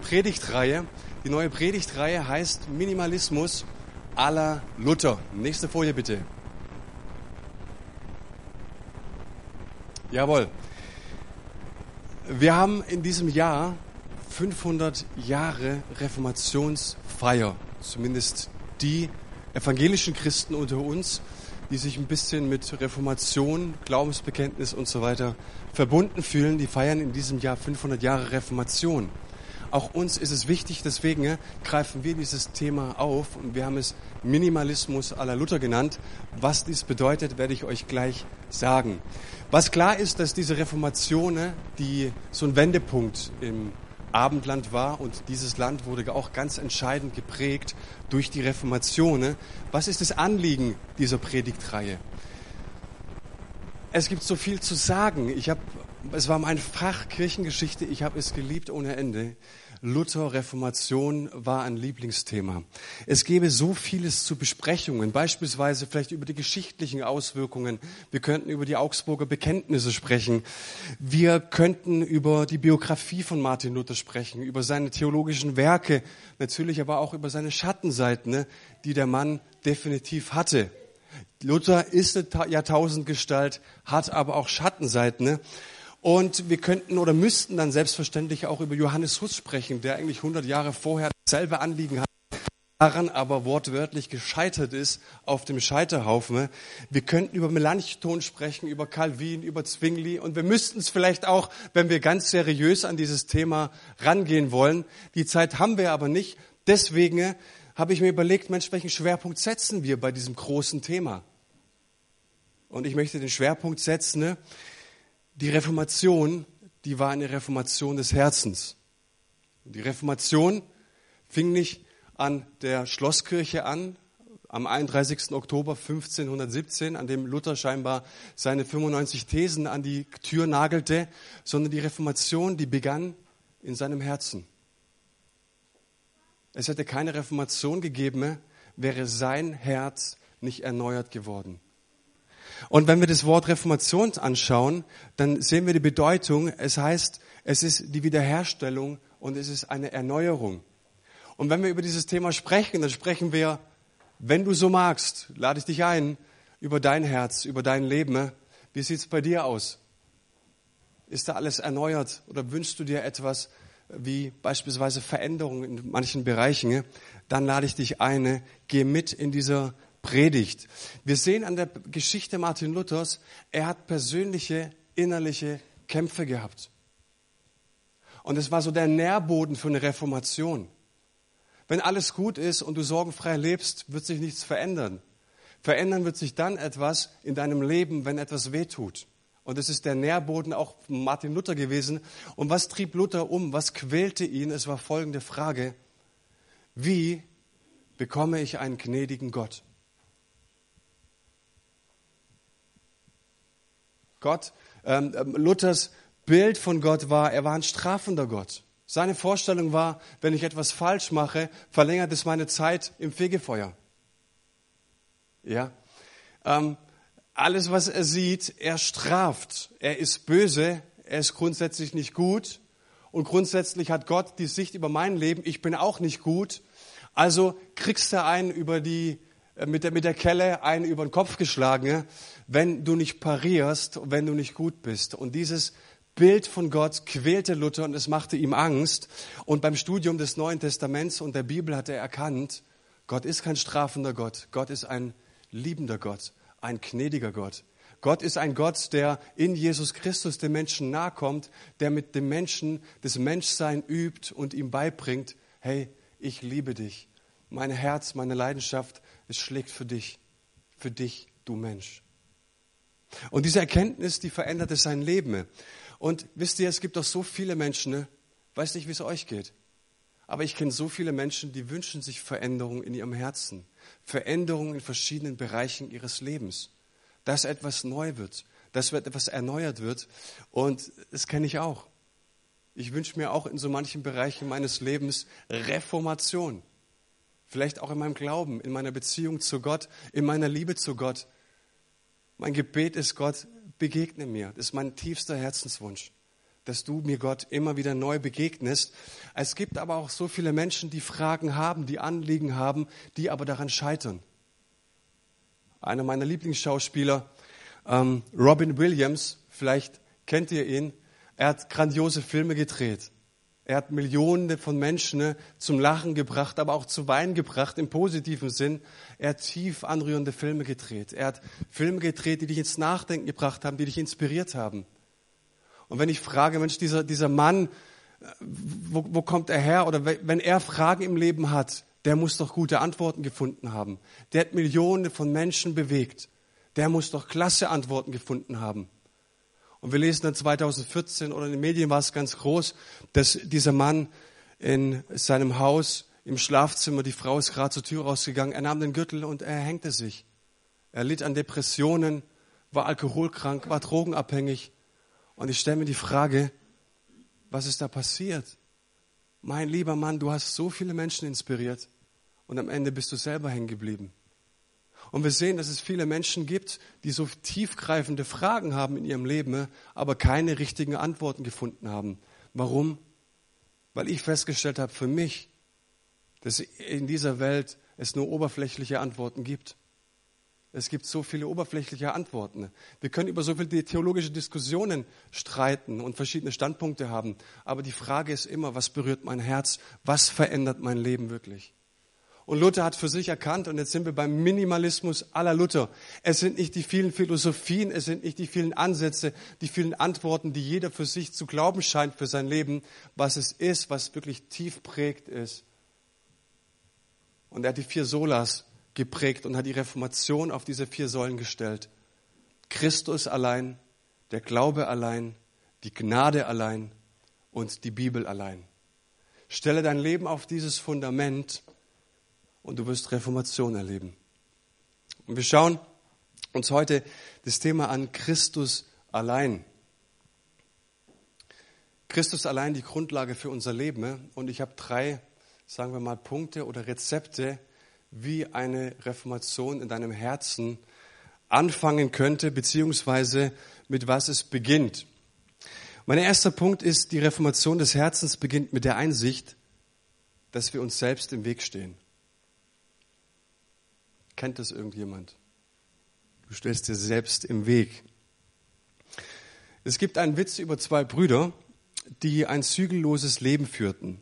Predigtreihe. Die neue Predigtreihe heißt Minimalismus aller Luther. Nächste Folie bitte. Jawohl. Wir haben in diesem Jahr 500 Jahre Reformationsfeier. Zumindest die evangelischen Christen unter uns, die sich ein bisschen mit Reformation, Glaubensbekenntnis und so weiter verbunden fühlen, die feiern in diesem Jahr 500 Jahre Reformation. Auch uns ist es wichtig, deswegen greifen wir dieses Thema auf und wir haben es Minimalismus à la Luther genannt. Was dies bedeutet, werde ich euch gleich sagen. Was klar ist, dass diese Reformation, die so ein Wendepunkt im Abendland war und dieses Land wurde auch ganz entscheidend geprägt durch die Reformation. Was ist das Anliegen dieser Predigtreihe? Es gibt so viel zu sagen. Ich habe, es war mein Fach Kirchengeschichte. Ich habe es geliebt ohne Ende. Luther, Reformation war ein Lieblingsthema. Es gäbe so vieles zu Besprechungen, beispielsweise vielleicht über die geschichtlichen Auswirkungen. Wir könnten über die Augsburger Bekenntnisse sprechen. Wir könnten über die Biografie von Martin Luther sprechen, über seine theologischen Werke, natürlich aber auch über seine Schattenseiten, ne, die der Mann definitiv hatte. Luther ist eine Jahrtausendgestalt, hat aber auch Schattenseiten. Ne? Und wir könnten oder müssten dann selbstverständlich auch über Johannes Huss sprechen, der eigentlich 100 Jahre vorher dasselbe Anliegen hat, daran aber wortwörtlich gescheitert ist auf dem Scheiterhaufen. Wir könnten über Melanchthon sprechen, über Calvin, über Zwingli und wir müssten es vielleicht auch, wenn wir ganz seriös an dieses Thema rangehen wollen. Die Zeit haben wir aber nicht. Deswegen habe ich mir überlegt, Mensch, welchen Schwerpunkt setzen wir bei diesem großen Thema? Und ich möchte den Schwerpunkt setzen, ne? Die Reformation, die war eine Reformation des Herzens. Die Reformation fing nicht an der Schlosskirche an, am 31. Oktober 1517, an dem Luther scheinbar seine 95 Thesen an die Tür nagelte, sondern die Reformation, die begann in seinem Herzen. Es hätte keine Reformation gegeben, wäre sein Herz nicht erneuert geworden. Und wenn wir das Wort Reformation anschauen, dann sehen wir die Bedeutung. Es heißt, es ist die Wiederherstellung und es ist eine Erneuerung. Und wenn wir über dieses Thema sprechen, dann sprechen wir, wenn du so magst, lade ich dich ein, über dein Herz, über dein Leben. Wie sieht's bei dir aus? Ist da alles erneuert oder wünschst du dir etwas wie beispielsweise Veränderungen in manchen Bereichen? Dann lade ich dich ein, geh mit in dieser Predigt. Wir sehen an der Geschichte Martin Luthers, er hat persönliche innerliche Kämpfe gehabt. Und es war so der Nährboden für eine Reformation. Wenn alles gut ist und du sorgenfrei lebst, wird sich nichts verändern. Verändern wird sich dann etwas in deinem Leben, wenn etwas wehtut. Und es ist der Nährboden auch Martin Luther gewesen. Und was trieb Luther um? Was quälte ihn? Es war folgende Frage. Wie bekomme ich einen gnädigen Gott? Gott, ähm, ähm, Luthers Bild von Gott war, er war ein strafender Gott. Seine Vorstellung war, wenn ich etwas falsch mache, verlängert es meine Zeit im Fegefeuer. Ja. Ähm, alles, was er sieht, er straft. Er ist böse. Er ist grundsätzlich nicht gut. Und grundsätzlich hat Gott die Sicht über mein Leben. Ich bin auch nicht gut. Also kriegst du einen über die, mit der, mit der Kelle einen über den Kopf geschlagen wenn du nicht parierst, wenn du nicht gut bist. Und dieses Bild von Gott quälte Luther und es machte ihm Angst. Und beim Studium des Neuen Testaments und der Bibel hat er erkannt, Gott ist kein strafender Gott. Gott ist ein liebender Gott, ein gnädiger Gott. Gott ist ein Gott, der in Jesus Christus dem Menschen nahe kommt, der mit dem Menschen das Menschsein übt und ihm beibringt, hey, ich liebe dich. Mein Herz, meine Leidenschaft, es schlägt für dich, für dich, du Mensch. Und diese Erkenntnis, die veränderte sein Leben. Und wisst ihr, es gibt doch so viele Menschen, ne? weiß nicht, wie es euch geht. Aber ich kenne so viele Menschen, die wünschen sich Veränderung in ihrem Herzen. Veränderung in verschiedenen Bereichen ihres Lebens. Dass etwas neu wird, dass etwas erneuert wird. Und das kenne ich auch. Ich wünsche mir auch in so manchen Bereichen meines Lebens Reformation. Vielleicht auch in meinem Glauben, in meiner Beziehung zu Gott, in meiner Liebe zu Gott. Mein Gebet ist, Gott, begegne mir. Das ist mein tiefster Herzenswunsch. dass du mir Gott immer wieder neu begegnest. Es gibt aber auch so viele Menschen, die Fragen haben, die Anliegen haben, die aber daran scheitern. Einer meiner Lieblingsschauspieler, ähm, Robin Williams, vielleicht kennt ihr ihn, er hat grandiose Filme gedreht. Er hat Millionen von Menschen ne, zum Lachen gebracht, aber auch zu Weinen gebracht im positiven Sinn. Er hat tief anrührende Filme gedreht. Er hat Filme gedreht, die dich ins Nachdenken gebracht haben, die dich inspiriert haben. Und wenn ich frage, Mensch, dieser, dieser Mann, wo, wo kommt er her? Oder wenn er Fragen im Leben hat, der muss doch gute Antworten gefunden haben. Der hat Millionen von Menschen bewegt. Der muss doch klasse Antworten gefunden haben. Und wir lesen dann 2014 oder in den Medien war es ganz groß, dass dieser Mann in seinem Haus im Schlafzimmer, die Frau ist gerade zur Tür rausgegangen, er nahm den Gürtel und er hängte sich. Er litt an Depressionen, war alkoholkrank, war drogenabhängig. Und ich stelle mir die Frage, was ist da passiert? Mein lieber Mann, du hast so viele Menschen inspiriert und am Ende bist du selber hängen geblieben. Und wir sehen, dass es viele Menschen gibt, die so tiefgreifende Fragen haben in ihrem Leben, aber keine richtigen Antworten gefunden haben. Warum? Weil ich festgestellt habe für mich, dass in dieser Welt es nur oberflächliche Antworten gibt. Es gibt so viele oberflächliche Antworten. Wir können über so viele theologische Diskussionen streiten und verschiedene Standpunkte haben. Aber die Frage ist immer, was berührt mein Herz? Was verändert mein Leben wirklich? Und Luther hat für sich erkannt, und jetzt sind wir beim Minimalismus aller Luther. Es sind nicht die vielen Philosophien, es sind nicht die vielen Ansätze, die vielen Antworten, die jeder für sich zu glauben scheint für sein Leben, was es ist, was wirklich tief prägt ist. Und er hat die vier Solas geprägt und hat die Reformation auf diese vier Säulen gestellt. Christus allein, der Glaube allein, die Gnade allein und die Bibel allein. Stelle dein Leben auf dieses Fundament und du wirst Reformation erleben. Und wir schauen uns heute das Thema an Christus allein. Christus allein die Grundlage für unser Leben. Und ich habe drei, sagen wir mal, Punkte oder Rezepte, wie eine Reformation in deinem Herzen anfangen könnte, beziehungsweise mit was es beginnt. Mein erster Punkt ist, die Reformation des Herzens beginnt mit der Einsicht, dass wir uns selbst im Weg stehen. Kennt das irgendjemand? Du stellst dir selbst im Weg. Es gibt einen Witz über zwei Brüder, die ein zügelloses Leben führten.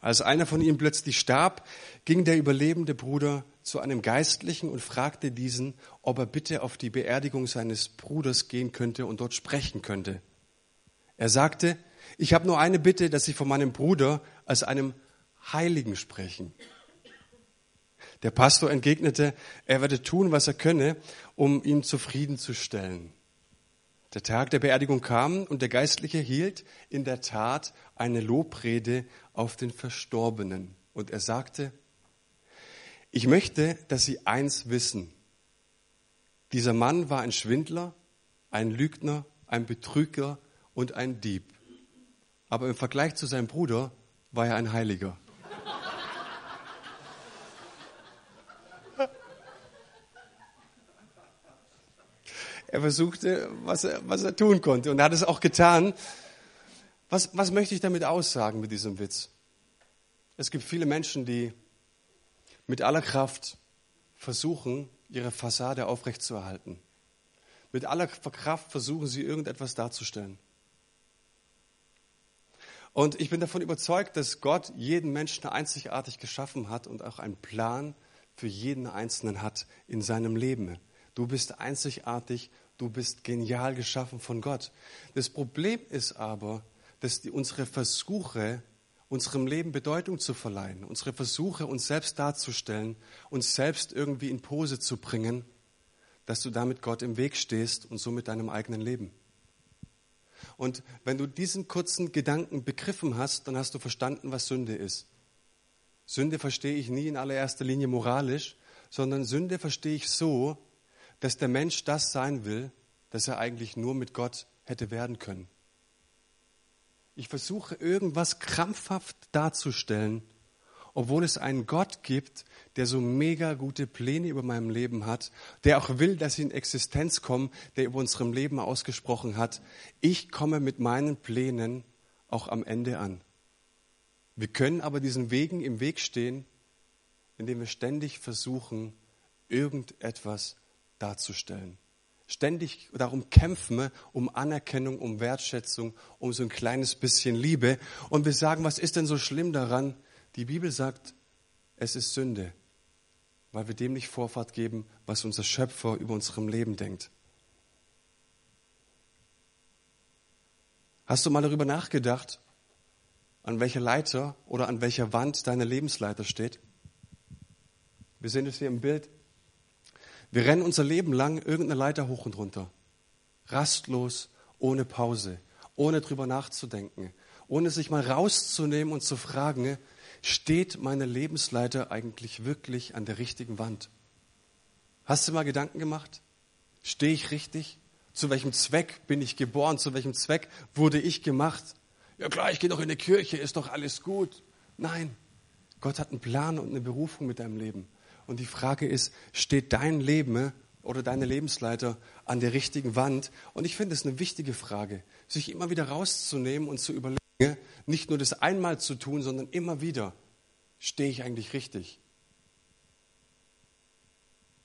Als einer von ihnen plötzlich starb, ging der überlebende Bruder zu einem Geistlichen und fragte diesen, ob er bitte auf die Beerdigung seines Bruders gehen könnte und dort sprechen könnte. Er sagte, ich habe nur eine Bitte, dass Sie von meinem Bruder als einem Heiligen sprechen. Der Pastor entgegnete, er werde tun, was er könne, um ihn zufriedenzustellen. Der Tag der Beerdigung kam und der Geistliche hielt in der Tat eine Lobrede auf den Verstorbenen. Und er sagte, ich möchte, dass Sie eins wissen. Dieser Mann war ein Schwindler, ein Lügner, ein Betrüger und ein Dieb. Aber im Vergleich zu seinem Bruder war er ein Heiliger. Er versuchte, was er, was er tun konnte. Und er hat es auch getan. Was, was möchte ich damit aussagen mit diesem Witz? Es gibt viele Menschen, die mit aller Kraft versuchen, ihre Fassade aufrechtzuerhalten. Mit aller Kraft versuchen sie, irgendetwas darzustellen. Und ich bin davon überzeugt, dass Gott jeden Menschen einzigartig geschaffen hat und auch einen Plan für jeden Einzelnen hat in seinem Leben. Du bist einzigartig, du bist genial geschaffen von Gott. Das Problem ist aber, dass die, unsere Versuche, unserem Leben Bedeutung zu verleihen, unsere Versuche, uns selbst darzustellen, uns selbst irgendwie in Pose zu bringen, dass du damit Gott im Weg stehst und somit deinem eigenen Leben. Und wenn du diesen kurzen Gedanken begriffen hast, dann hast du verstanden, was Sünde ist. Sünde verstehe ich nie in allererster Linie moralisch, sondern Sünde verstehe ich so, dass der Mensch das sein will, das er eigentlich nur mit Gott hätte werden können. Ich versuche irgendwas krampfhaft darzustellen, obwohl es einen Gott gibt, der so mega gute Pläne über meinem Leben hat, der auch will, dass sie in Existenz kommen, der über unserem Leben ausgesprochen hat. Ich komme mit meinen Plänen auch am Ende an. Wir können aber diesen Wegen im Weg stehen, indem wir ständig versuchen, irgendetwas darzustellen. Ständig darum kämpfen, um Anerkennung, um Wertschätzung, um so ein kleines bisschen Liebe. Und wir sagen, was ist denn so schlimm daran? Die Bibel sagt, es ist Sünde, weil wir dem nicht Vorfahrt geben, was unser Schöpfer über unserem Leben denkt. Hast du mal darüber nachgedacht, an welcher Leiter oder an welcher Wand deine Lebensleiter steht? Wir sehen es hier im Bild. Wir rennen unser Leben lang irgendeine Leiter hoch und runter. Rastlos, ohne Pause, ohne drüber nachzudenken, ohne sich mal rauszunehmen und zu fragen, steht meine Lebensleiter eigentlich wirklich an der richtigen Wand? Hast du mal Gedanken gemacht? Stehe ich richtig? Zu welchem Zweck bin ich geboren? Zu welchem Zweck wurde ich gemacht? ja klar, ich gehe doch in die Kirche, ist doch alles gut. Nein, Gott hat einen Plan und eine Berufung mit deinem Leben. Und die Frage ist, steht dein Leben äh, oder deine Lebensleiter an der richtigen Wand? Und ich finde es eine wichtige Frage, sich immer wieder rauszunehmen und zu überlegen, nicht nur das einmal zu tun, sondern immer wieder, stehe ich eigentlich richtig?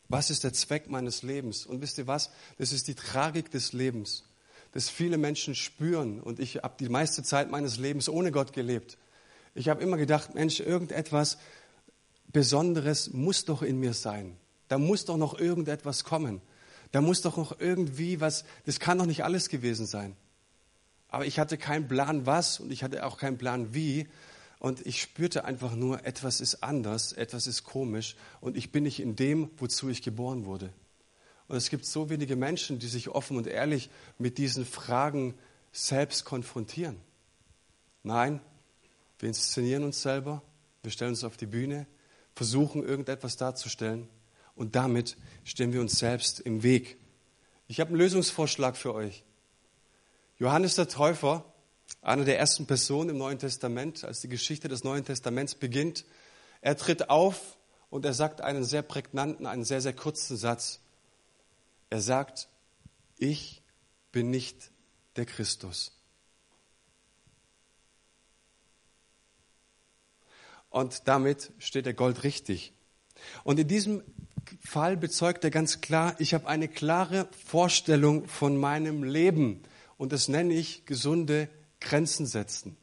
Was ist der Zweck meines Lebens? Und wisst ihr was? Das ist die Tragik des Lebens das viele Menschen spüren. Und ich habe die meiste Zeit meines Lebens ohne Gott gelebt. Ich habe immer gedacht, Mensch, irgendetwas Besonderes muss doch in mir sein. Da muss doch noch irgendetwas kommen. Da muss doch noch irgendwie was, das kann doch nicht alles gewesen sein. Aber ich hatte keinen Plan was und ich hatte auch keinen Plan wie. Und ich spürte einfach nur, etwas ist anders, etwas ist komisch und ich bin nicht in dem, wozu ich geboren wurde. Und es gibt so wenige Menschen, die sich offen und ehrlich mit diesen Fragen selbst konfrontieren. Nein, wir inszenieren uns selber, wir stellen uns auf die Bühne, versuchen irgendetwas darzustellen und damit stehen wir uns selbst im Weg. Ich habe einen Lösungsvorschlag für euch. Johannes der Täufer, einer der ersten Personen im Neuen Testament, als die Geschichte des Neuen Testaments beginnt, er tritt auf und er sagt einen sehr prägnanten, einen sehr, sehr kurzen Satz. Er sagt, ich bin nicht der Christus. Und damit steht der Gold richtig. Und in diesem Fall bezeugt er ganz klar, ich habe eine klare Vorstellung von meinem Leben. Und das nenne ich gesunde Grenzen setzen.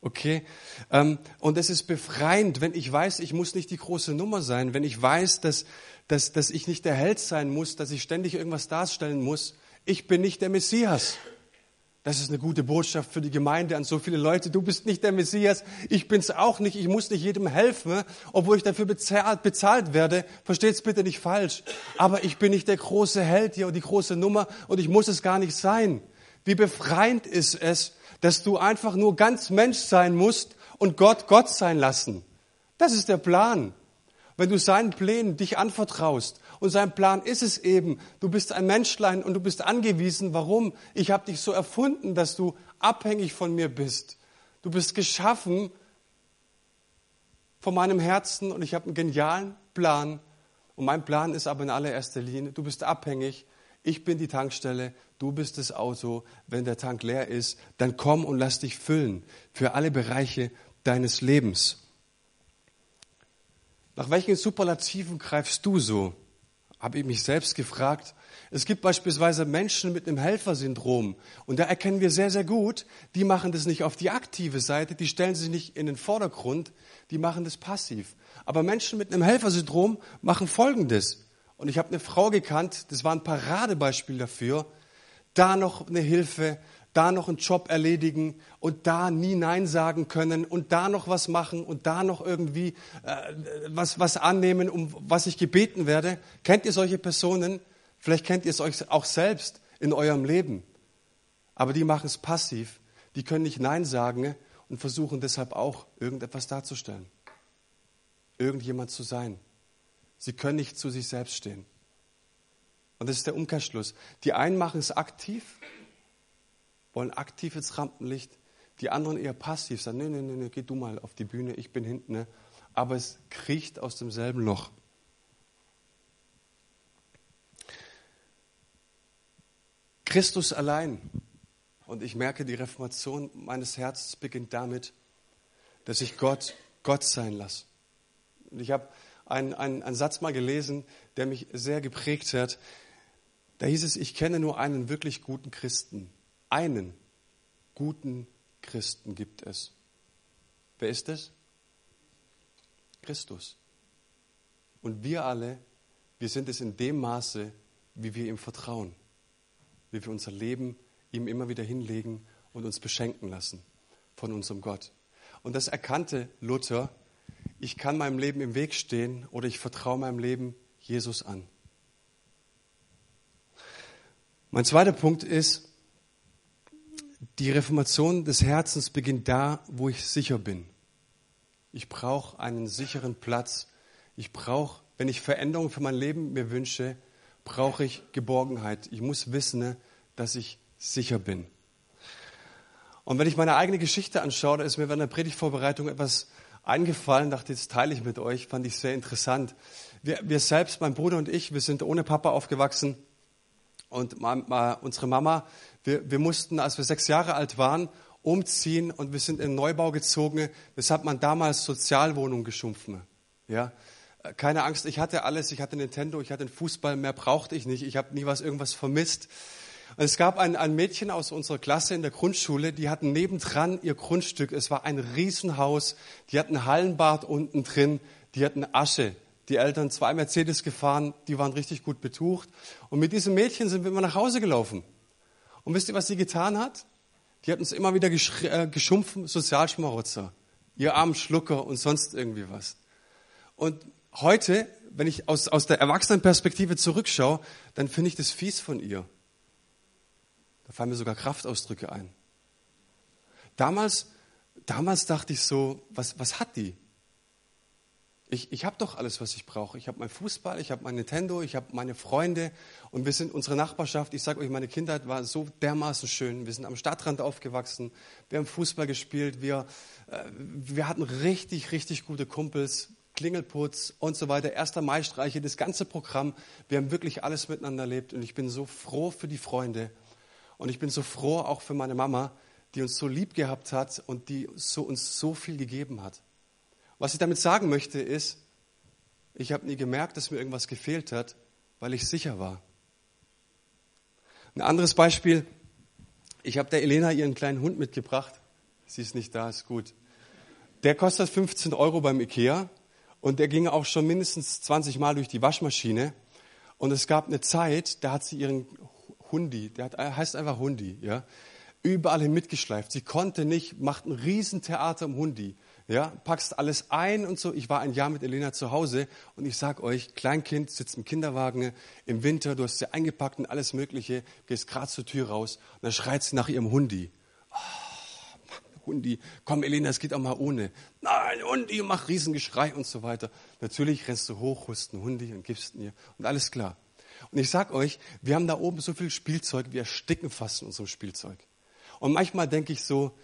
Okay? Ähm, und es ist befreiend, wenn ich weiß, ich muss nicht die große Nummer sein, wenn ich weiß, dass, dass, dass ich nicht der Held sein muss, dass ich ständig irgendwas darstellen muss. Ich bin nicht der Messias. Das ist eine gute Botschaft für die Gemeinde an so viele Leute. Du bist nicht der Messias, ich bin's auch nicht. Ich muss nicht jedem helfen, obwohl ich dafür bezahlt, bezahlt werde. Versteht's bitte nicht falsch. Aber ich bin nicht der große Held hier und die große Nummer und ich muss es gar nicht sein. Wie befreiend ist es, dass du einfach nur ganz Mensch sein musst und Gott Gott sein lassen. Das ist der Plan. Wenn du seinen Plänen dich anvertraust und sein Plan ist es eben, du bist ein Menschlein und du bist angewiesen. Warum? Ich habe dich so erfunden, dass du abhängig von mir bist. Du bist geschaffen von meinem Herzen und ich habe einen genialen Plan. Und mein Plan ist aber in allererster Linie, du bist abhängig ich bin die Tankstelle, du bist das Auto. Wenn der Tank leer ist, dann komm und lass dich füllen für alle Bereiche deines Lebens. Nach welchen Superlativen greifst du so? Habe ich mich selbst gefragt. Es gibt beispielsweise Menschen mit einem Helfersyndrom und da erkennen wir sehr, sehr gut, die machen das nicht auf die aktive Seite, die stellen sich nicht in den Vordergrund, die machen das passiv. Aber Menschen mit einem Helfersyndrom machen Folgendes. Und ich habe eine Frau gekannt, das war ein Paradebeispiel dafür, da noch eine Hilfe, da noch einen Job erledigen und da nie Nein sagen können und da noch was machen und da noch irgendwie äh, was, was annehmen, um was ich gebeten werde. Kennt ihr solche Personen? Vielleicht kennt ihr es euch auch selbst in eurem Leben. Aber die machen es passiv. Die können nicht Nein sagen und versuchen deshalb auch irgendetwas darzustellen. Irgendjemand zu sein. Sie können nicht zu sich selbst stehen. Und das ist der Umkehrschluss. Die einen machen es aktiv, wollen aktiv ins Rampenlicht. Die anderen eher passiv sagen, nee, nee, nee, nee, geh du mal auf die Bühne, ich bin hinten. Ne? Aber es kriecht aus demselben Loch. Christus allein. Und ich merke, die Reformation meines Herzens beginnt damit, dass ich Gott Gott sein lasse. Und ich habe einen, einen, einen Satz mal gelesen, der mich sehr geprägt hat. Da hieß es, ich kenne nur einen wirklich guten Christen. Einen guten Christen gibt es. Wer ist es? Christus. Und wir alle, wir sind es in dem Maße, wie wir ihm vertrauen, wie wir unser Leben ihm immer wieder hinlegen und uns beschenken lassen von unserem Gott. Und das erkannte Luther, ich kann meinem Leben im Weg stehen oder ich vertraue meinem Leben Jesus an. Mein zweiter Punkt ist, die Reformation des Herzens beginnt da, wo ich sicher bin. Ich brauche einen sicheren Platz. Ich brauche, wenn ich Veränderung für mein Leben mir wünsche, brauche ich Geborgenheit. Ich muss wissen, dass ich sicher bin. Und wenn ich meine eigene Geschichte anschaue, da ist mir während der Predigtvorbereitung etwas eingefallen, dachte, das teile ich mit euch, fand ich sehr interessant. Wir, wir selbst, mein Bruder und ich, wir sind ohne Papa aufgewachsen. Und unsere Mama, wir, wir mussten, als wir sechs Jahre alt waren, umziehen und wir sind in Neubau gezogen. Das hat man damals Sozialwohnung geschumpfen. Ja? Keine Angst, ich hatte alles, ich hatte Nintendo, ich hatte den Fußball, mehr brauchte ich nicht, ich habe nie was irgendwas vermisst. Und es gab ein, ein Mädchen aus unserer Klasse in der Grundschule, die hatten nebendran ihr Grundstück. Es war ein Riesenhaus. Die hatten Hallenbad unten drin. Die hatten Asche. Die Eltern zwei Mercedes gefahren. Die waren richtig gut betucht. Und mit diesem Mädchen sind wir immer nach Hause gelaufen. Und wisst ihr, was sie getan hat? Die hat uns immer wieder äh, geschumpfen, Sozialschmarotzer. Ihr armen Schlucker und sonst irgendwie was. Und heute, wenn ich aus, aus der Erwachsenenperspektive zurückschaue, dann finde ich das fies von ihr. Da fallen mir sogar Kraftausdrücke ein. Damals, damals dachte ich so, was, was hat die? Ich, ich habe doch alles, was ich brauche. Ich habe meinen Fußball, ich habe mein Nintendo, ich habe meine Freunde und wir sind unsere Nachbarschaft. Ich sage euch, meine Kindheit war so dermaßen schön. Wir sind am Stadtrand aufgewachsen, wir haben Fußball gespielt, wir, äh, wir hatten richtig, richtig gute Kumpels, Klingelputz und so weiter, erster Maistreiche, das ganze Programm. Wir haben wirklich alles miteinander erlebt und ich bin so froh für die Freunde. Und ich bin so froh auch für meine Mama, die uns so lieb gehabt hat und die so, uns so viel gegeben hat. Was ich damit sagen möchte ist, ich habe nie gemerkt, dass mir irgendwas gefehlt hat, weil ich sicher war. Ein anderes Beispiel, ich habe der Elena ihren kleinen Hund mitgebracht. Sie ist nicht da, ist gut. Der kostet 15 Euro beim Ikea und der ging auch schon mindestens 20 Mal durch die Waschmaschine. Und es gab eine Zeit, da hat sie ihren Hundi, der hat, heißt einfach Hundi, ja, überall hin mitgeschleift. Sie konnte nicht, macht ein Riesentheater um Hundi, ja, packst alles ein und so. Ich war ein Jahr mit Elena zu Hause und ich sag euch, Kleinkind sitzt im Kinderwagen im Winter, du hast sie eingepackt und alles Mögliche, gehst gerade zur Tür raus und dann schreit sie nach ihrem Hundi. Oh, Hundi, komm Elena, es geht auch mal ohne. Nein, Hundi, mach Riesengeschrei und so weiter. Natürlich rennst du hoch, holst einen Hundi und gibst ihn ihr und alles klar. Und ich sag euch, wir haben da oben so viel Spielzeug, wir ersticken fast in unserem Spielzeug. Und manchmal denke ich so,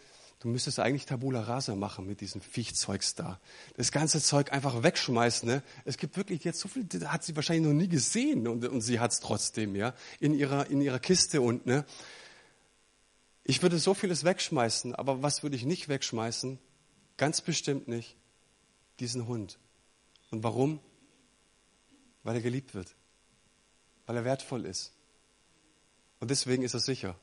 du müsstest eigentlich Tabula Rasa machen mit diesem Viechzeugs da. Das ganze Zeug einfach wegschmeißen. Ne? Es gibt wirklich jetzt so viel, das hat sie wahrscheinlich noch nie gesehen und, und sie hat es trotzdem, ja, in ihrer, in ihrer Kiste und, ne. Ich würde so vieles wegschmeißen, aber was würde ich nicht wegschmeißen? Ganz bestimmt nicht diesen Hund. Und warum? Weil er geliebt wird weil er wertvoll ist. Und deswegen ist er sicher.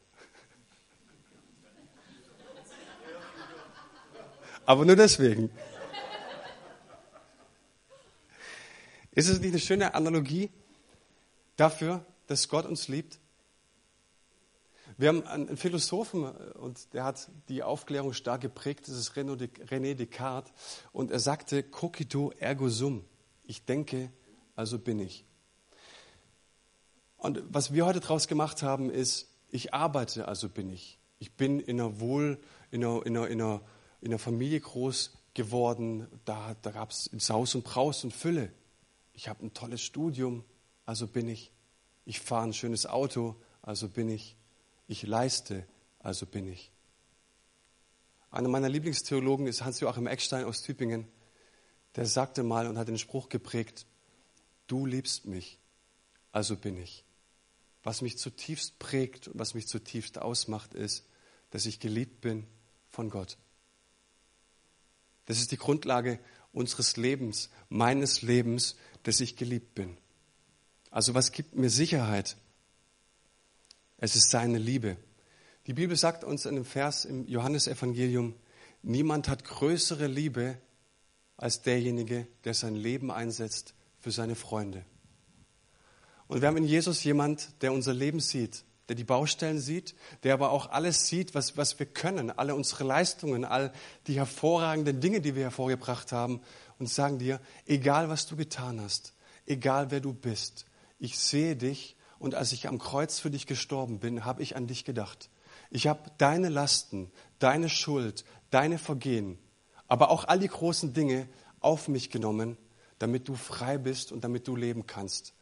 Aber nur deswegen. Ist es nicht eine schöne Analogie dafür, dass Gott uns liebt? Wir haben einen Philosophen und der hat die Aufklärung stark geprägt, das ist René Descartes und er sagte, cogito ergo sum, ich denke, also bin ich. Und was wir heute daraus gemacht haben, ist, ich arbeite, also bin ich. Ich bin in einer Wohl, in einer, in einer, in einer, in einer Familie groß geworden. Da, da gab es Saus und Braus und Fülle. Ich habe ein tolles Studium, also bin ich. Ich fahre ein schönes Auto, also bin ich. Ich leiste, also bin ich. Einer meiner Lieblingstheologen ist Hans-Joachim Eckstein aus Tübingen. Der sagte mal und hat den Spruch geprägt, du liebst mich, also bin ich. Was mich zutiefst prägt und was mich zutiefst ausmacht, ist, dass ich geliebt bin von Gott. Das ist die Grundlage unseres Lebens, meines Lebens, dass ich geliebt bin. Also was gibt mir Sicherheit? Es ist seine Liebe. Die Bibel sagt uns in einem Vers im Johannesevangelium, niemand hat größere Liebe als derjenige, der sein Leben einsetzt für seine Freunde. Und wir haben in Jesus jemand, der unser Leben sieht, der die Baustellen sieht, der aber auch alles sieht, was, was wir können, alle unsere Leistungen, all die hervorragenden Dinge, die wir hervorgebracht haben und sagen dir, egal was du getan hast, egal wer du bist, ich sehe dich und als ich am Kreuz für dich gestorben bin, habe ich an dich gedacht. Ich habe deine Lasten, deine Schuld, deine Vergehen, aber auch all die großen Dinge auf mich genommen, damit du frei bist und damit du leben kannst.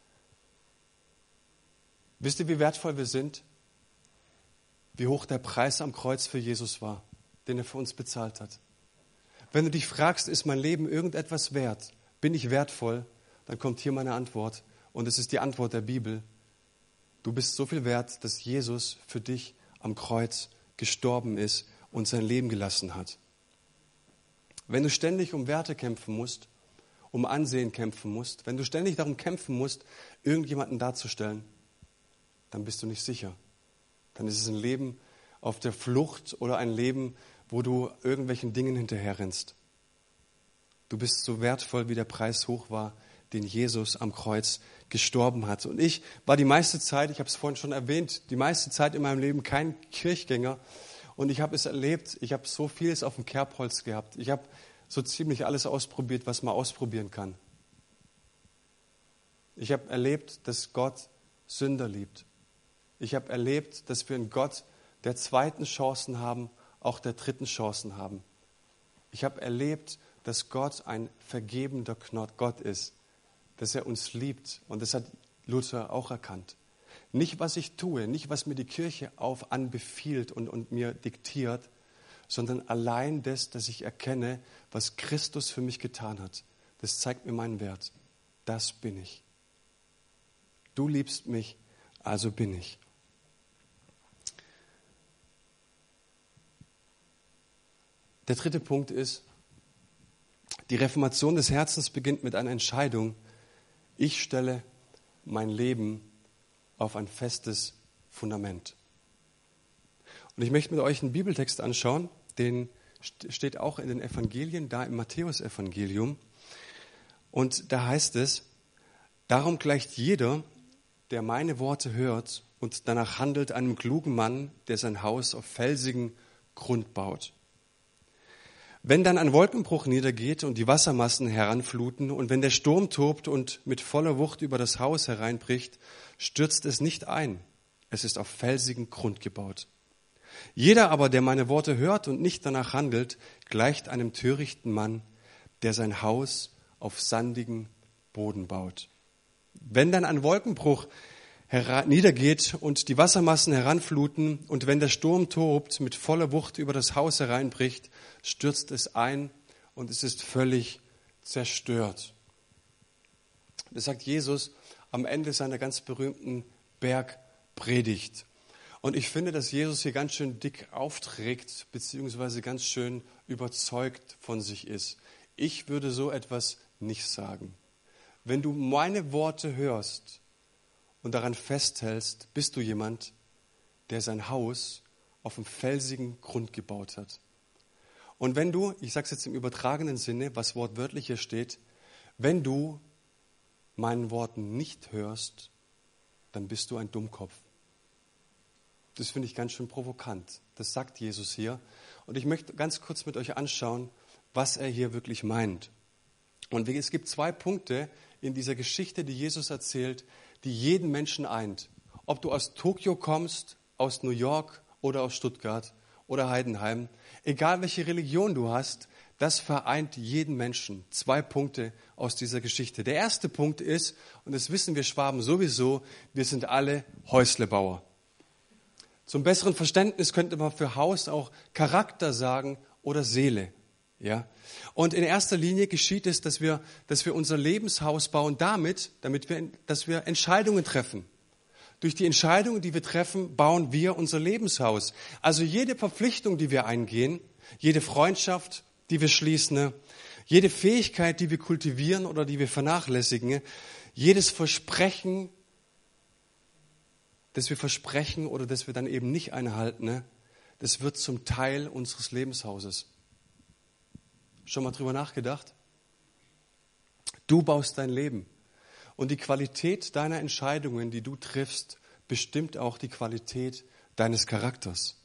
Wisst ihr, wie wertvoll wir sind? Wie hoch der Preis am Kreuz für Jesus war, den er für uns bezahlt hat. Wenn du dich fragst, ist mein Leben irgendetwas wert? Bin ich wertvoll? Dann kommt hier meine Antwort. Und es ist die Antwort der Bibel. Du bist so viel wert, dass Jesus für dich am Kreuz gestorben ist und sein Leben gelassen hat. Wenn du ständig um Werte kämpfen musst, um Ansehen kämpfen musst, wenn du ständig darum kämpfen musst, irgendjemanden darzustellen, dann bist du nicht sicher. Dann ist es ein Leben auf der Flucht oder ein Leben, wo du irgendwelchen Dingen hinterherrennst. Du bist so wertvoll, wie der Preis hoch war, den Jesus am Kreuz gestorben hat. Und ich war die meiste Zeit, ich habe es vorhin schon erwähnt, die meiste Zeit in meinem Leben kein Kirchgänger. Und ich habe es erlebt, ich habe so vieles auf dem Kerbholz gehabt. Ich habe so ziemlich alles ausprobiert, was man ausprobieren kann. Ich habe erlebt, dass Gott Sünder liebt. Ich habe erlebt, dass wir einen Gott der zweiten Chancen haben, auch der dritten Chancen haben. Ich habe erlebt, dass Gott ein vergebender Gott ist, dass er uns liebt. Und das hat Luther auch erkannt. Nicht, was ich tue, nicht, was mir die Kirche auf anbefiehlt und, und mir diktiert, sondern allein das, dass ich erkenne, was Christus für mich getan hat. Das zeigt mir meinen Wert. Das bin ich. Du liebst mich, also bin ich. Der dritte Punkt ist, die Reformation des Herzens beginnt mit einer Entscheidung. Ich stelle mein Leben auf ein festes Fundament. Und ich möchte mit euch einen Bibeltext anschauen, den steht auch in den Evangelien, da im Matthäusevangelium. Und da heißt es, darum gleicht jeder, der meine Worte hört und danach handelt, einem klugen Mann, der sein Haus auf felsigen Grund baut. Wenn dann ein Wolkenbruch niedergeht und die Wassermassen heranfluten und wenn der Sturm tobt und mit voller Wucht über das Haus hereinbricht, stürzt es nicht ein. Es ist auf felsigen Grund gebaut. Jeder aber, der meine Worte hört und nicht danach handelt, gleicht einem törichten Mann, der sein Haus auf sandigen Boden baut. Wenn dann ein Wolkenbruch niedergeht und die Wassermassen heranfluten und wenn der Sturm tobt, mit voller Wucht über das Haus hereinbricht, stürzt es ein und es ist völlig zerstört. Das sagt Jesus am Ende seiner ganz berühmten Bergpredigt. Und ich finde, dass Jesus hier ganz schön dick aufträgt, beziehungsweise ganz schön überzeugt von sich ist. Ich würde so etwas nicht sagen. Wenn du meine Worte hörst und daran festhältst, bist du jemand, der sein Haus auf einem felsigen Grund gebaut hat. Und wenn du, ich sage es jetzt im übertragenen Sinne, was wortwörtlich hier steht, wenn du meinen Worten nicht hörst, dann bist du ein Dummkopf. Das finde ich ganz schön provokant. Das sagt Jesus hier. Und ich möchte ganz kurz mit euch anschauen, was er hier wirklich meint. Und es gibt zwei Punkte in dieser Geschichte, die Jesus erzählt, die jeden Menschen eint. Ob du aus Tokio kommst, aus New York oder aus Stuttgart oder Heidenheim, egal welche Religion du hast, das vereint jeden Menschen. Zwei Punkte aus dieser Geschichte. Der erste Punkt ist, und das wissen wir Schwaben sowieso, wir sind alle Häuslebauer. Zum besseren Verständnis könnte man für Haus auch Charakter sagen oder Seele. Ja? Und in erster Linie geschieht es, dass wir, dass wir unser Lebenshaus bauen damit, damit wir, dass wir Entscheidungen treffen. Durch die Entscheidungen, die wir treffen, bauen wir unser Lebenshaus. Also jede Verpflichtung, die wir eingehen, jede Freundschaft, die wir schließen, jede Fähigkeit, die wir kultivieren oder die wir vernachlässigen, jedes Versprechen, das wir versprechen oder das wir dann eben nicht einhalten, das wird zum Teil unseres Lebenshauses. Schon mal drüber nachgedacht? Du baust dein Leben. Und die Qualität deiner Entscheidungen, die du triffst, bestimmt auch die Qualität deines Charakters.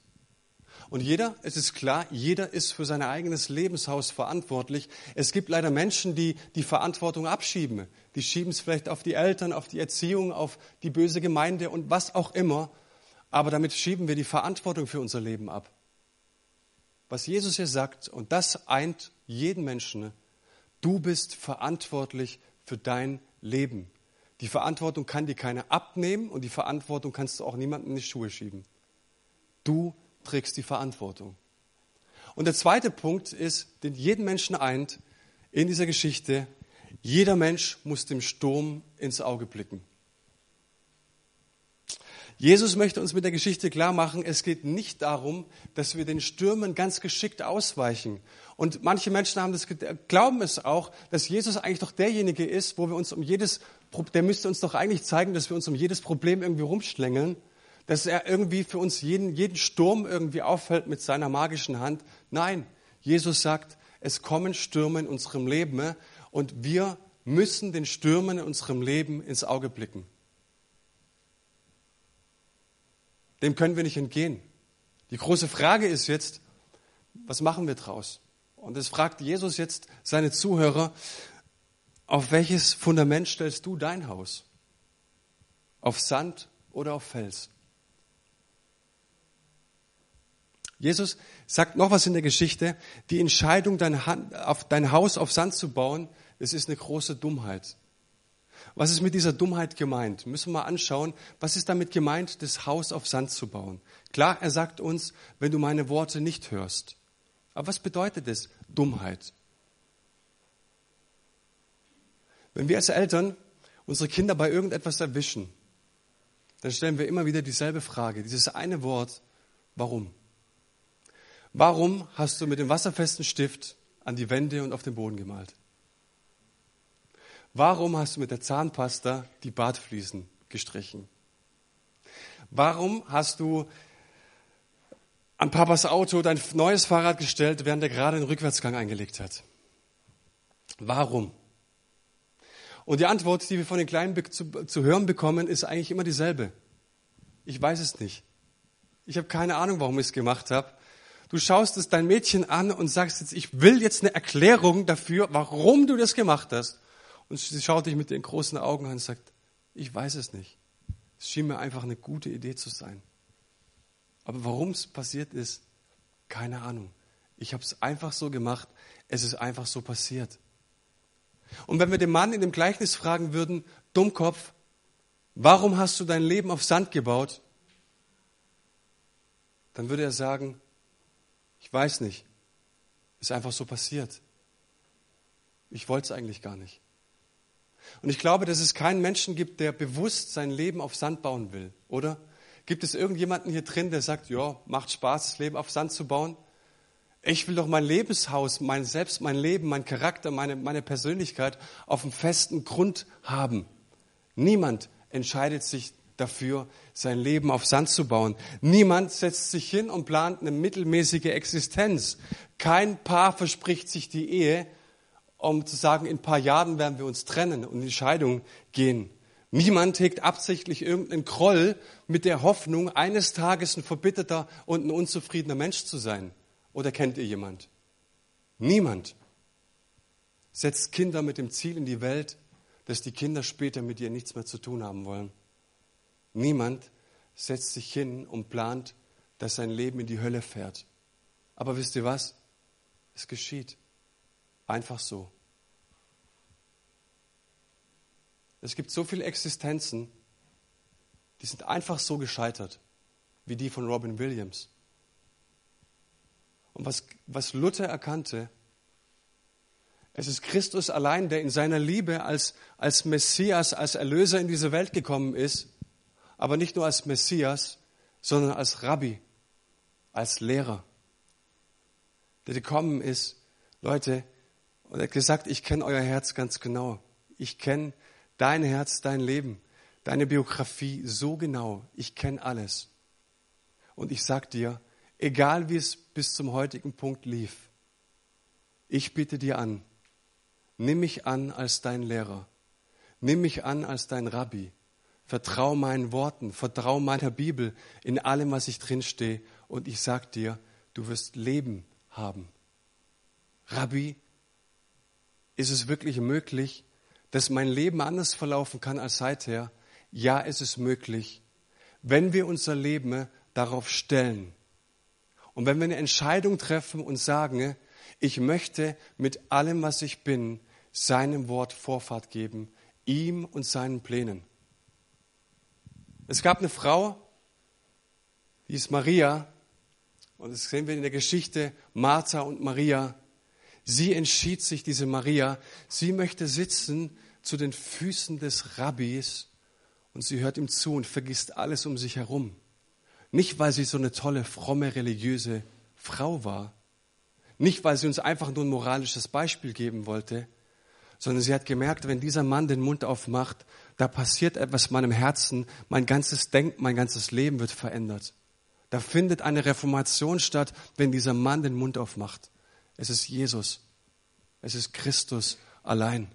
Und jeder, es ist klar, jeder ist für sein eigenes Lebenshaus verantwortlich. Es gibt leider Menschen, die die Verantwortung abschieben. Die schieben es vielleicht auf die Eltern, auf die Erziehung, auf die böse Gemeinde und was auch immer. Aber damit schieben wir die Verantwortung für unser Leben ab. Was Jesus hier sagt, und das eint jeden Menschen, du bist verantwortlich für dein Leben. Die Verantwortung kann dir keiner abnehmen und die Verantwortung kannst du auch niemandem in die Schuhe schieben. Du trägst die Verantwortung. Und der zweite Punkt ist, den jeden Menschen eint in dieser Geschichte, jeder Mensch muss dem Sturm ins Auge blicken. Jesus möchte uns mit der Geschichte klar machen, es geht nicht darum, dass wir den Stürmen ganz geschickt ausweichen. Und manche Menschen haben das, glauben es auch, dass Jesus eigentlich doch derjenige ist, wo wir uns um jedes, der müsste uns doch eigentlich zeigen, dass wir uns um jedes Problem irgendwie rumschlängeln, dass er irgendwie für uns jeden, jeden Sturm irgendwie auffällt mit seiner magischen Hand. Nein, Jesus sagt, es kommen Stürme in unserem Leben und wir müssen den Stürmen in unserem Leben ins Auge blicken. Dem können wir nicht entgehen. Die große Frage ist jetzt, was machen wir draus? Und es fragt Jesus jetzt seine Zuhörer, auf welches Fundament stellst du dein Haus? Auf Sand oder auf Fels? Jesus sagt noch was in der Geschichte, die Entscheidung, dein, Haus auf Sand zu bauen, das ist eine große Dummheit. Was ist mit dieser Dummheit gemeint? Müssen wir mal anschauen, was ist damit gemeint, das Haus auf Sand zu bauen? Klar, er sagt uns, wenn du meine Worte nicht hörst. Aber was bedeutet es, Dummheit? Wenn wir als Eltern unsere Kinder bei irgendetwas erwischen, dann stellen wir immer wieder dieselbe Frage, dieses eine Wort, warum? Warum hast du mit dem wasserfesten Stift an die Wände und auf den Boden gemalt? Warum hast du mit der Zahnpasta die Bartfliesen gestrichen? Warum hast du an Papas Auto dein neues Fahrrad gestellt, während er gerade den Rückwärtsgang eingelegt hat? Warum? Und die Antwort, die wir von den Kleinen zu, zu hören bekommen, ist eigentlich immer dieselbe. Ich weiß es nicht. Ich habe keine Ahnung, warum ich es gemacht habe. Du schaust es dein Mädchen an und sagst jetzt, ich will jetzt eine Erklärung dafür, warum du das gemacht hast. Und sie schaut dich mit den großen Augen an und sagt, ich weiß es nicht. Es schien mir einfach eine gute Idee zu sein. Aber warum es passiert ist, keine Ahnung. Ich habe es einfach so gemacht, es ist einfach so passiert. Und wenn wir den Mann in dem Gleichnis fragen würden, Dummkopf, warum hast du dein Leben auf Sand gebaut? Dann würde er sagen, ich weiß nicht, ist einfach so passiert. Ich wollte es eigentlich gar nicht. Und ich glaube, dass es keinen Menschen gibt, der bewusst sein Leben auf Sand bauen will, oder? Gibt es irgendjemanden hier drin, der sagt, ja, macht Spaß, das Leben auf Sand zu bauen? Ich will doch mein Lebenshaus, mein Selbst, mein Leben, mein Charakter, meine, meine Persönlichkeit auf einem festen Grund haben. Niemand entscheidet sich dafür, sein Leben auf Sand zu bauen. Niemand setzt sich hin und plant eine mittelmäßige Existenz. Kein Paar verspricht sich die Ehe, um zu sagen, in ein paar Jahren werden wir uns trennen und in die Scheidung gehen. Niemand hegt absichtlich irgendeinen Groll mit der Hoffnung, eines Tages ein verbitterter und ein unzufriedener Mensch zu sein. Oder kennt ihr jemand? Niemand setzt Kinder mit dem Ziel in die Welt, dass die Kinder später mit ihr nichts mehr zu tun haben wollen. Niemand setzt sich hin und plant, dass sein Leben in die Hölle fährt. Aber wisst ihr was? Es geschieht. Einfach so. Es gibt so viele Existenzen, die sind einfach so gescheitert, wie die von Robin Williams. Und was, was Luther erkannte, es ist Christus allein, der in seiner Liebe als, als Messias, als Erlöser in diese Welt gekommen ist, aber nicht nur als Messias, sondern als Rabbi, als Lehrer, der gekommen ist, Leute, und er hat gesagt, ich kenne euer Herz ganz genau. Ich kenne dein Herz, dein Leben, deine Biografie so genau. Ich kenne alles. Und ich sag dir, egal wie es bis zum heutigen Punkt lief, ich biete dir an, nimm mich an als dein Lehrer, nimm mich an als dein Rabbi, vertrau meinen Worten, vertrau meiner Bibel in allem, was ich drinstehe und ich sag dir, du wirst Leben haben. Rabbi, ist es wirklich möglich, dass mein Leben anders verlaufen kann als seither? Ja, es ist möglich, wenn wir unser Leben darauf stellen. Und wenn wir eine Entscheidung treffen und sagen, ich möchte mit allem, was ich bin, seinem Wort Vorfahrt geben, ihm und seinen Plänen. Es gab eine Frau, die ist Maria, und das sehen wir in der Geschichte Martha und Maria. Sie entschied sich, diese Maria, sie möchte sitzen zu den Füßen des Rabbis und sie hört ihm zu und vergisst alles um sich herum. Nicht, weil sie so eine tolle, fromme, religiöse Frau war, nicht, weil sie uns einfach nur ein moralisches Beispiel geben wollte, sondern sie hat gemerkt, wenn dieser Mann den Mund aufmacht, da passiert etwas in meinem Herzen, mein ganzes Denken, mein ganzes Leben wird verändert. Da findet eine Reformation statt, wenn dieser Mann den Mund aufmacht. Es ist Jesus. Es ist Christus allein.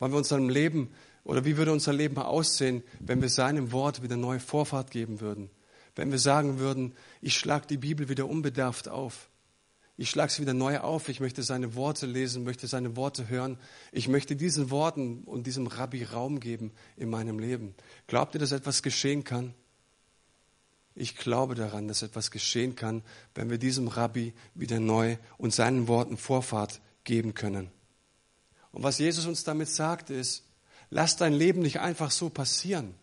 Wollen wir unserem Leben oder wie würde unser Leben aussehen, wenn wir seinem Wort wieder neue Vorfahrt geben würden? Wenn wir sagen würden, ich schlage die Bibel wieder unbedarft auf. Ich schlage sie wieder neu auf. Ich möchte seine Worte lesen, möchte seine Worte hören. Ich möchte diesen Worten und diesem Rabbi Raum geben in meinem Leben. Glaubt ihr, dass etwas geschehen kann? Ich glaube daran, dass etwas geschehen kann, wenn wir diesem Rabbi wieder neu und seinen Worten Vorfahrt geben können. Und was Jesus uns damit sagt, ist, lass dein Leben nicht einfach so passieren.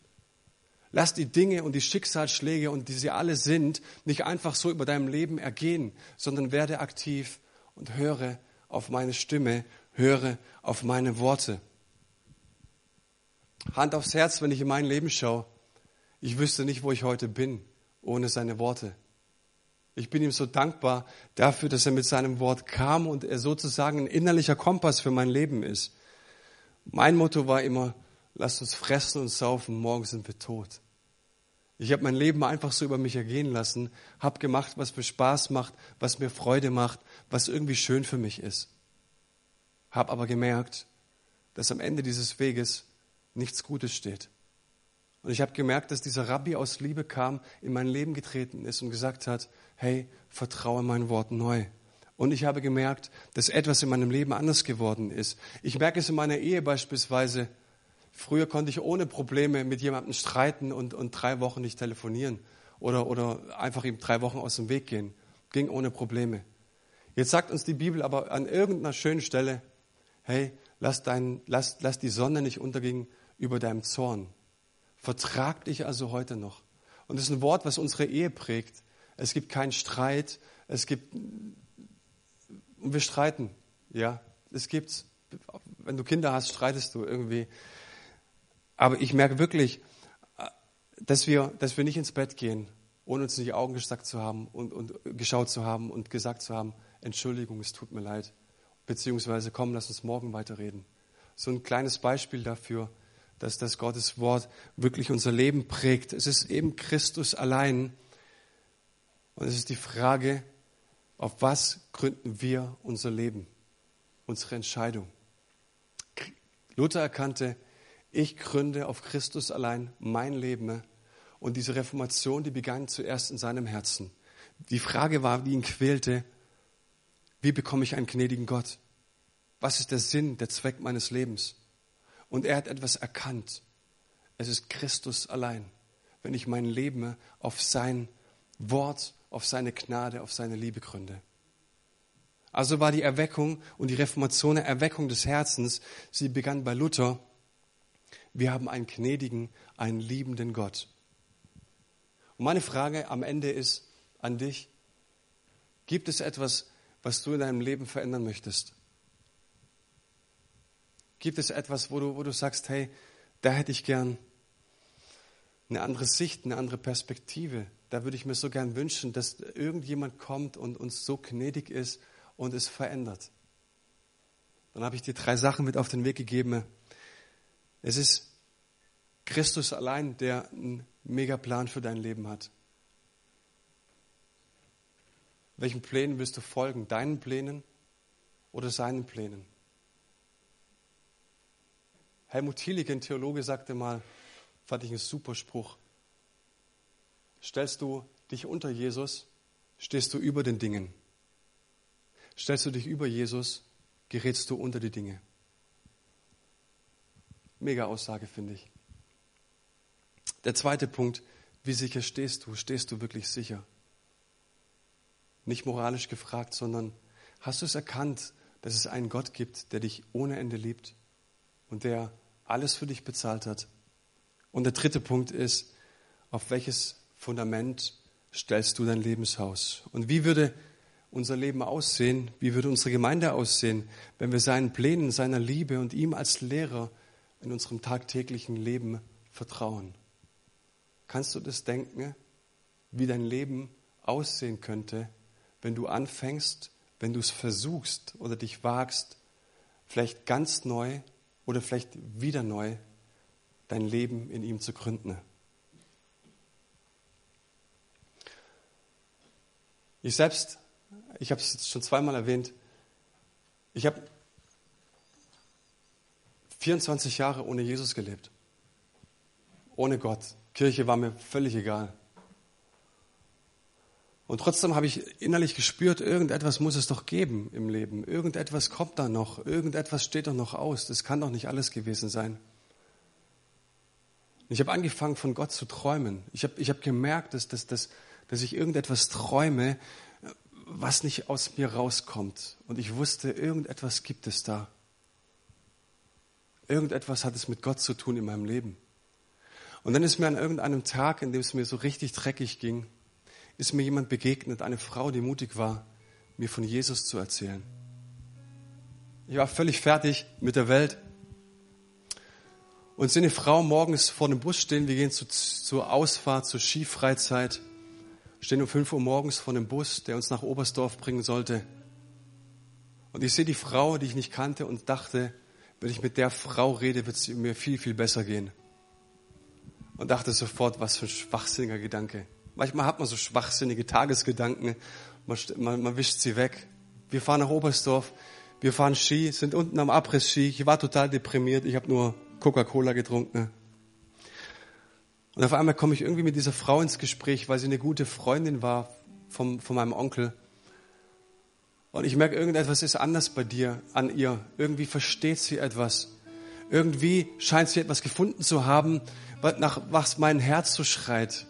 Lass die Dinge und die Schicksalsschläge und die sie alle sind, nicht einfach so über deinem Leben ergehen, sondern werde aktiv und höre auf meine Stimme, höre auf meine Worte. Hand aufs Herz, wenn ich in mein Leben schaue. Ich wüsste nicht, wo ich heute bin ohne seine Worte. Ich bin ihm so dankbar dafür, dass er mit seinem Wort kam und er sozusagen ein innerlicher Kompass für mein Leben ist. Mein Motto war immer, lasst uns fressen und saufen, morgen sind wir tot. Ich habe mein Leben einfach so über mich ergehen lassen, habe gemacht, was mir Spaß macht, was mir Freude macht, was irgendwie schön für mich ist. Habe aber gemerkt, dass am Ende dieses Weges nichts Gutes steht. Und ich habe gemerkt, dass dieser Rabbi aus Liebe kam, in mein Leben getreten ist und gesagt hat, hey, vertraue mein Wort neu. Und ich habe gemerkt, dass etwas in meinem Leben anders geworden ist. Ich merke es in meiner Ehe beispielsweise. Früher konnte ich ohne Probleme mit jemandem streiten und, und drei Wochen nicht telefonieren oder, oder einfach ihm drei Wochen aus dem Weg gehen. Ging ohne Probleme. Jetzt sagt uns die Bibel aber an irgendeiner schönen Stelle, hey, lass, dein, lass, lass die Sonne nicht untergehen über deinem Zorn. Vertrag dich also heute noch. Und das ist ein Wort, was unsere Ehe prägt. Es gibt keinen Streit, es gibt, und wir streiten, ja, es gibt's. Wenn du Kinder hast, streitest du irgendwie. Aber ich merke wirklich, dass wir, dass wir nicht ins Bett gehen, ohne uns in die Augen gestackt zu haben und, und geschaut zu haben und gesagt zu haben, Entschuldigung, es tut mir leid. Beziehungsweise, komm, lass uns morgen weiterreden. So ein kleines Beispiel dafür, dass das Gottes Wort wirklich unser Leben prägt. Es ist eben Christus allein. Und es ist die Frage, auf was gründen wir unser Leben, unsere Entscheidung. Luther erkannte, ich gründe auf Christus allein mein Leben. Und diese Reformation, die begann zuerst in seinem Herzen. Die Frage war, die ihn quälte, wie bekomme ich einen gnädigen Gott? Was ist der Sinn, der Zweck meines Lebens? Und er hat etwas erkannt. Es ist Christus allein. Wenn ich mein Leben auf sein Wort, auf seine Gnade, auf seine Liebe gründe. Also war die Erweckung und die Reformation eine Erweckung des Herzens. Sie begann bei Luther. Wir haben einen gnädigen, einen liebenden Gott. Und meine Frage am Ende ist, an dich? Gibt es etwas, was du in deinem Leben verändern möchtest? Gibt es etwas, wo du, wo du sagst, hey, da hätte ich gern eine andere Sicht, eine andere Perspektive. Da würde ich mir so gern wünschen, dass irgendjemand kommt und uns so gnädig ist und es verändert. Dann habe ich dir drei Sachen mit auf den Weg gegeben. Es ist Christus allein, der einen Megaplan für dein Leben hat. Welchen Plänen willst du folgen? Deinen Plänen oder seinen Plänen? Helmut Thielicke, ein Theologe, sagte mal, fand ich einen super Spruch. Stellst du dich unter Jesus, stehst du über den Dingen. Stellst du dich über Jesus, gerätst du unter die Dinge. Mega Aussage, finde ich. Der zweite Punkt, wie sicher stehst du? Stehst du wirklich sicher? Nicht moralisch gefragt, sondern hast du es erkannt, dass es einen Gott gibt, der dich ohne Ende liebt und der alles für dich bezahlt hat? Und der dritte Punkt ist, auf welches Fundament stellst du dein Lebenshaus? Und wie würde unser Leben aussehen? Wie würde unsere Gemeinde aussehen, wenn wir seinen Plänen, seiner Liebe und ihm als Lehrer in unserem tagtäglichen Leben vertrauen? Kannst du das denken, wie dein Leben aussehen könnte, wenn du anfängst, wenn du es versuchst oder dich wagst, vielleicht ganz neu oder vielleicht wieder neu dein Leben in ihm zu gründen? Ich selbst, ich habe es jetzt schon zweimal erwähnt, ich habe 24 Jahre ohne Jesus gelebt. Ohne Gott. Kirche war mir völlig egal. Und trotzdem habe ich innerlich gespürt, irgendetwas muss es doch geben im Leben. Irgendetwas kommt da noch. Irgendetwas steht doch noch aus. Das kann doch nicht alles gewesen sein. Ich habe angefangen, von Gott zu träumen. Ich habe ich hab gemerkt, dass, dass, dass, dass ich irgendetwas träume, was nicht aus mir rauskommt. Und ich wusste, irgendetwas gibt es da. Irgendetwas hat es mit Gott zu tun in meinem Leben. Und dann ist mir an irgendeinem Tag, in dem es mir so richtig dreckig ging, ist mir jemand begegnet, eine Frau, die mutig war, mir von Jesus zu erzählen. Ich war völlig fertig mit der Welt. Und sehe eine Frau morgens vor dem Bus stehen, wir gehen zu, zur Ausfahrt, zur Skifreizeit stehen um 5 Uhr morgens vor einem Bus, der uns nach Oberstdorf bringen sollte. Und ich sehe die Frau, die ich nicht kannte und dachte, wenn ich mit der Frau rede, wird es mir viel, viel besser gehen. Und dachte sofort, was für ein schwachsinniger Gedanke. Manchmal hat man so schwachsinnige Tagesgedanken, man, man, man wischt sie weg. Wir fahren nach Oberstdorf, wir fahren Ski, sind unten am Abriss-Ski. Ich war total deprimiert, ich habe nur Coca-Cola getrunken. Und auf einmal komme ich irgendwie mit dieser Frau ins Gespräch, weil sie eine gute Freundin war vom, von meinem Onkel. Und ich merke, irgendetwas ist anders bei dir, an ihr. Irgendwie versteht sie etwas. Irgendwie scheint sie etwas gefunden zu haben, nach was mein Herz so schreit.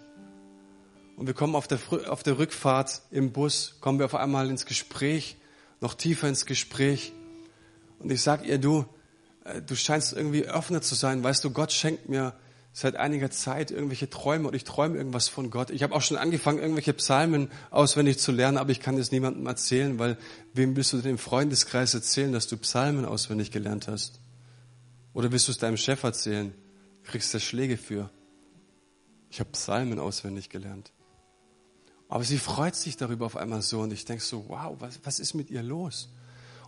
Und wir kommen auf der, auf der Rückfahrt im Bus, kommen wir auf einmal ins Gespräch, noch tiefer ins Gespräch. Und ich sage ihr, du, äh, du scheinst irgendwie offener zu sein. Weißt du, Gott schenkt mir seit einiger Zeit irgendwelche Träume und ich träume irgendwas von Gott. Ich habe auch schon angefangen, irgendwelche Psalmen auswendig zu lernen, aber ich kann das niemandem erzählen, weil wem willst du dem Freundeskreis erzählen, dass du Psalmen auswendig gelernt hast? Oder willst du es deinem Chef erzählen? Du kriegst da Schläge für. Ich habe Psalmen auswendig gelernt. Aber sie freut sich darüber auf einmal so und ich denke so, wow, was, was ist mit ihr los?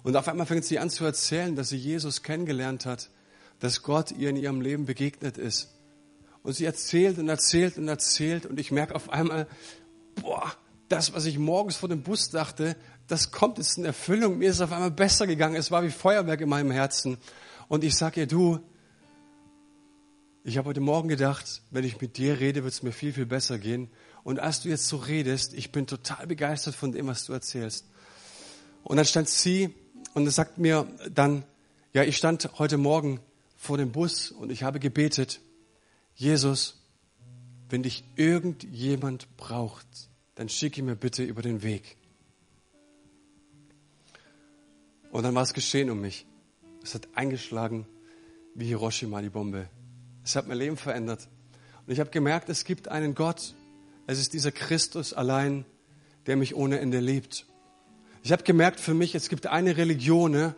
Und auf einmal fängt sie an zu erzählen, dass sie Jesus kennengelernt hat, dass Gott ihr in ihrem Leben begegnet ist und sie erzählt und erzählt und erzählt und ich merke auf einmal, boah, das, was ich morgens vor dem Bus dachte, das kommt jetzt in Erfüllung. Mir ist es auf einmal besser gegangen. Es war wie Feuerwerk in meinem Herzen. Und ich sage ihr, du, ich habe heute Morgen gedacht, wenn ich mit dir rede, wird es mir viel, viel besser gehen. Und als du jetzt so redest, ich bin total begeistert von dem, was du erzählst. Und dann stand sie und sagt mir dann, ja, ich stand heute Morgen vor dem Bus und ich habe gebetet Jesus, wenn dich irgendjemand braucht, dann schicke mir bitte über den Weg. Und dann war es geschehen um mich. Es hat eingeschlagen wie Hiroshima die Bombe. Es hat mein Leben verändert. Und ich habe gemerkt, es gibt einen Gott. Es ist dieser Christus allein, der mich ohne Ende liebt. Ich habe gemerkt für mich, es gibt eine Religion, ne,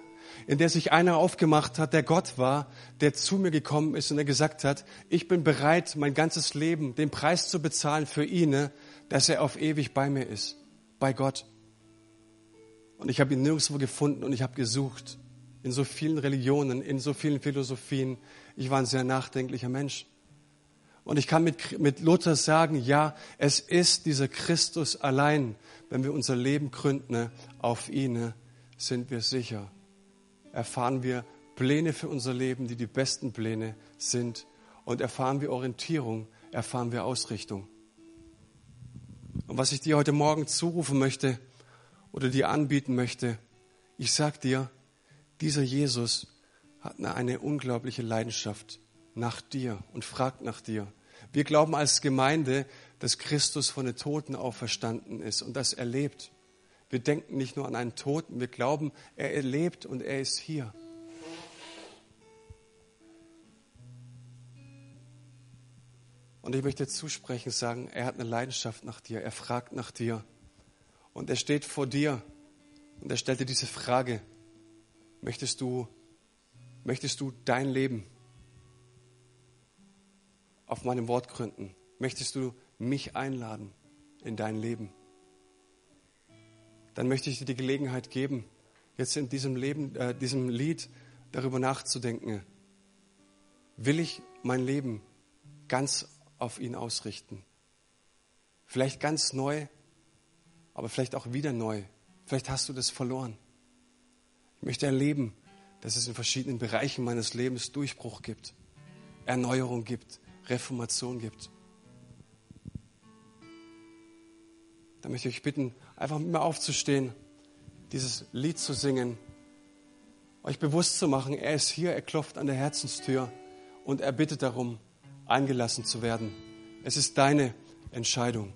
in der sich einer aufgemacht hat, der Gott war, der zu mir gekommen ist und der gesagt hat, ich bin bereit, mein ganzes Leben den Preis zu bezahlen für ihn, ne, dass er auf ewig bei mir ist, bei Gott. Und ich habe ihn nirgendwo gefunden und ich habe gesucht, in so vielen Religionen, in so vielen Philosophien. Ich war ein sehr nachdenklicher Mensch. Und ich kann mit, mit Luther sagen, ja, es ist dieser Christus allein. Wenn wir unser Leben gründen auf ihn, sind wir sicher. Erfahren wir Pläne für unser Leben, die die besten Pläne sind. Und erfahren wir Orientierung, erfahren wir Ausrichtung. Und was ich dir heute Morgen zurufen möchte oder dir anbieten möchte, ich sag dir, dieser Jesus hat eine unglaubliche Leidenschaft nach dir und fragt nach dir. Wir glauben als Gemeinde, dass Christus von den Toten auferstanden ist und das erlebt. Wir denken nicht nur an einen Toten, wir glauben, er erlebt und er ist hier. Und ich möchte zusprechen, sagen, er hat eine Leidenschaft nach dir, er fragt nach dir. Und er steht vor dir und er stellt dir diese Frage, möchtest du, möchtest du dein Leben auf meinem Wort gründen? Möchtest du mich einladen in dein Leben? Dann möchte ich dir die Gelegenheit geben, jetzt in diesem Leben, äh, diesem Lied darüber nachzudenken. Will ich mein Leben ganz auf ihn ausrichten? Vielleicht ganz neu, aber vielleicht auch wieder neu. Vielleicht hast du das verloren. Ich möchte erleben, dass es in verschiedenen Bereichen meines Lebens Durchbruch gibt, Erneuerung gibt, Reformation gibt. Da möchte ich euch bitten, einfach mit mir aufzustehen, dieses Lied zu singen, euch bewusst zu machen, er ist hier, er klopft an der Herzenstür und er bittet darum, eingelassen zu werden. Es ist deine Entscheidung.